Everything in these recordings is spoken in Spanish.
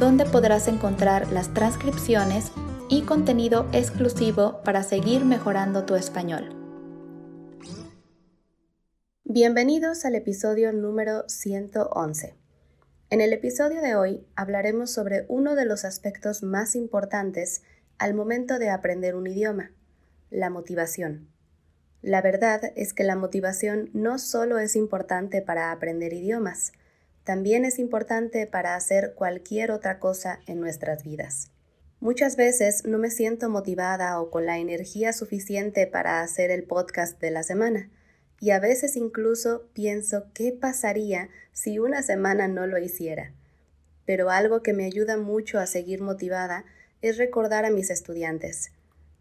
donde podrás encontrar las transcripciones y contenido exclusivo para seguir mejorando tu español. Bienvenidos al episodio número 111. En el episodio de hoy hablaremos sobre uno de los aspectos más importantes al momento de aprender un idioma, la motivación. La verdad es que la motivación no solo es importante para aprender idiomas, también es importante para hacer cualquier otra cosa en nuestras vidas. Muchas veces no me siento motivada o con la energía suficiente para hacer el podcast de la semana, y a veces incluso pienso qué pasaría si una semana no lo hiciera. Pero algo que me ayuda mucho a seguir motivada es recordar a mis estudiantes.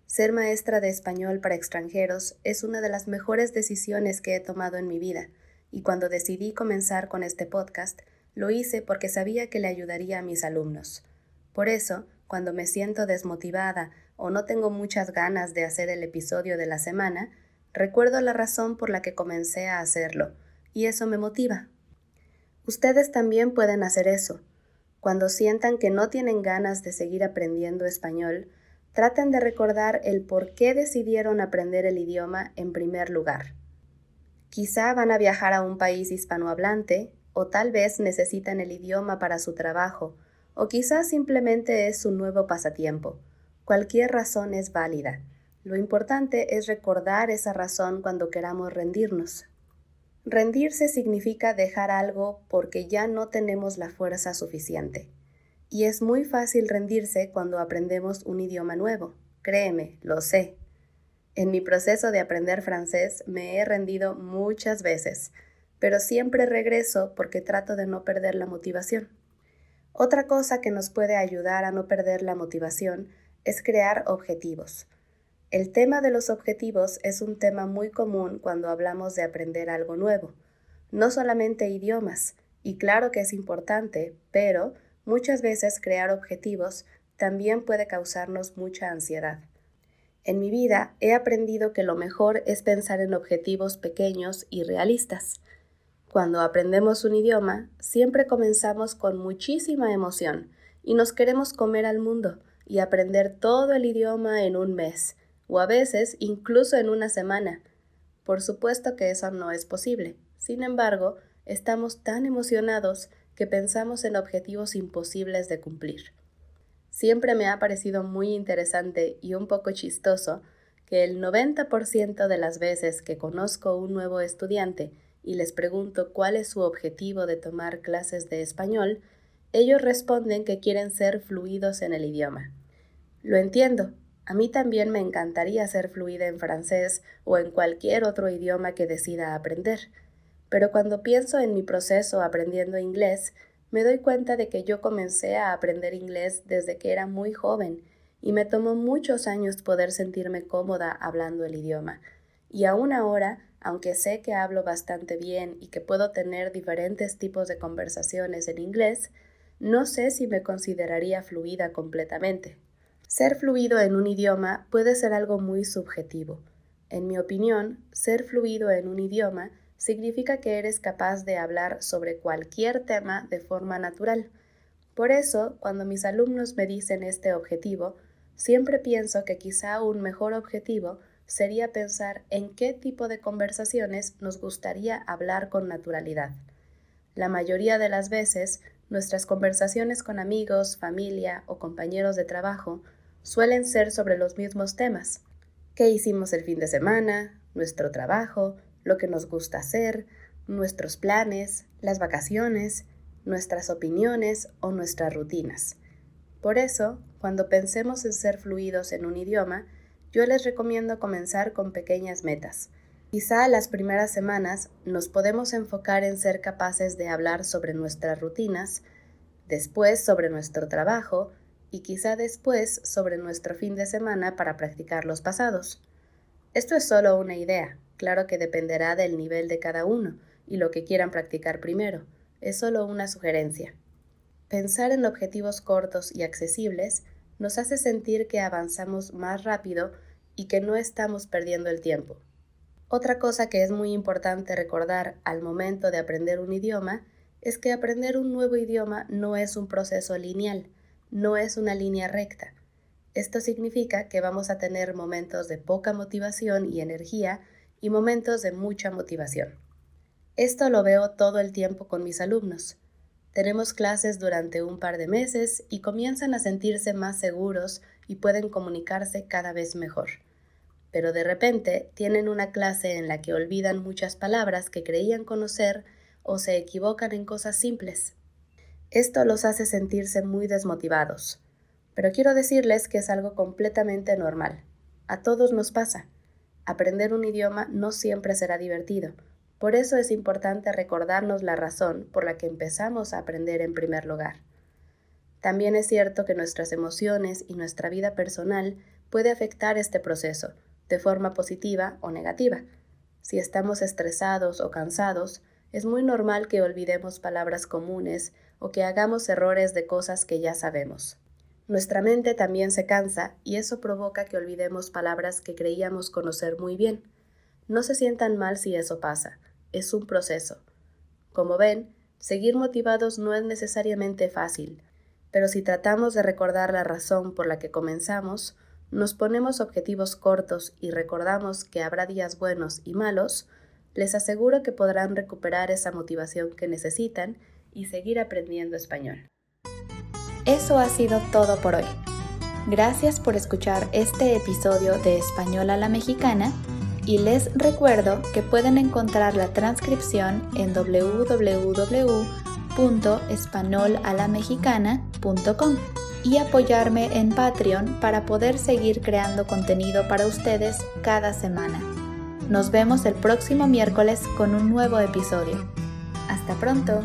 Ser maestra de español para extranjeros es una de las mejores decisiones que he tomado en mi vida, y cuando decidí comenzar con este podcast, lo hice porque sabía que le ayudaría a mis alumnos. Por eso, cuando me siento desmotivada o no tengo muchas ganas de hacer el episodio de la semana, recuerdo la razón por la que comencé a hacerlo, y eso me motiva. Ustedes también pueden hacer eso. Cuando sientan que no tienen ganas de seguir aprendiendo español, traten de recordar el por qué decidieron aprender el idioma en primer lugar. Quizá van a viajar a un país hispanohablante, o tal vez necesitan el idioma para su trabajo, o quizás simplemente es su nuevo pasatiempo. Cualquier razón es válida. Lo importante es recordar esa razón cuando queramos rendirnos. Rendirse significa dejar algo porque ya no tenemos la fuerza suficiente. Y es muy fácil rendirse cuando aprendemos un idioma nuevo. Créeme, lo sé. En mi proceso de aprender francés me he rendido muchas veces, pero siempre regreso porque trato de no perder la motivación. Otra cosa que nos puede ayudar a no perder la motivación es crear objetivos. El tema de los objetivos es un tema muy común cuando hablamos de aprender algo nuevo, no solamente idiomas, y claro que es importante, pero muchas veces crear objetivos también puede causarnos mucha ansiedad. En mi vida he aprendido que lo mejor es pensar en objetivos pequeños y realistas. Cuando aprendemos un idioma, siempre comenzamos con muchísima emoción y nos queremos comer al mundo y aprender todo el idioma en un mes, o a veces incluso en una semana. Por supuesto que eso no es posible. Sin embargo, estamos tan emocionados que pensamos en objetivos imposibles de cumplir. Siempre me ha parecido muy interesante y un poco chistoso que el 90% de las veces que conozco un nuevo estudiante y les pregunto cuál es su objetivo de tomar clases de español, ellos responden que quieren ser fluidos en el idioma. Lo entiendo, a mí también me encantaría ser fluida en francés o en cualquier otro idioma que decida aprender, pero cuando pienso en mi proceso aprendiendo inglés, me doy cuenta de que yo comencé a aprender inglés desde que era muy joven y me tomó muchos años poder sentirme cómoda hablando el idioma. Y aún ahora, aunque sé que hablo bastante bien y que puedo tener diferentes tipos de conversaciones en inglés, no sé si me consideraría fluida completamente. Ser fluido en un idioma puede ser algo muy subjetivo. En mi opinión, ser fluido en un idioma significa que eres capaz de hablar sobre cualquier tema de forma natural. Por eso, cuando mis alumnos me dicen este objetivo, siempre pienso que quizá un mejor objetivo sería pensar en qué tipo de conversaciones nos gustaría hablar con naturalidad. La mayoría de las veces, nuestras conversaciones con amigos, familia o compañeros de trabajo suelen ser sobre los mismos temas. ¿Qué hicimos el fin de semana? Nuestro trabajo, lo que nos gusta hacer, nuestros planes, las vacaciones, nuestras opiniones o nuestras rutinas. Por eso, cuando pensemos en ser fluidos en un idioma, yo les recomiendo comenzar con pequeñas metas. Quizá las primeras semanas nos podemos enfocar en ser capaces de hablar sobre nuestras rutinas, después sobre nuestro trabajo y quizá después sobre nuestro fin de semana para practicar los pasados. Esto es solo una idea, claro que dependerá del nivel de cada uno y lo que quieran practicar primero, es solo una sugerencia. Pensar en objetivos cortos y accesibles nos hace sentir que avanzamos más rápido y que no estamos perdiendo el tiempo. Otra cosa que es muy importante recordar al momento de aprender un idioma es que aprender un nuevo idioma no es un proceso lineal, no es una línea recta. Esto significa que vamos a tener momentos de poca motivación y energía y momentos de mucha motivación. Esto lo veo todo el tiempo con mis alumnos. Tenemos clases durante un par de meses y comienzan a sentirse más seguros y pueden comunicarse cada vez mejor pero de repente tienen una clase en la que olvidan muchas palabras que creían conocer o se equivocan en cosas simples. Esto los hace sentirse muy desmotivados. Pero quiero decirles que es algo completamente normal. A todos nos pasa. Aprender un idioma no siempre será divertido. Por eso es importante recordarnos la razón por la que empezamos a aprender en primer lugar. También es cierto que nuestras emociones y nuestra vida personal puede afectar este proceso, de forma positiva o negativa. Si estamos estresados o cansados, es muy normal que olvidemos palabras comunes o que hagamos errores de cosas que ya sabemos. Nuestra mente también se cansa y eso provoca que olvidemos palabras que creíamos conocer muy bien. No se sientan mal si eso pasa, es un proceso. Como ven, seguir motivados no es necesariamente fácil, pero si tratamos de recordar la razón por la que comenzamos, nos ponemos objetivos cortos y recordamos que habrá días buenos y malos, les aseguro que podrán recuperar esa motivación que necesitan y seguir aprendiendo español. Eso ha sido todo por hoy. Gracias por escuchar este episodio de Español a la Mexicana y les recuerdo que pueden encontrar la transcripción en www.españolalamexicana.com y apoyarme en Patreon para poder seguir creando contenido para ustedes cada semana. Nos vemos el próximo miércoles con un nuevo episodio. Hasta pronto.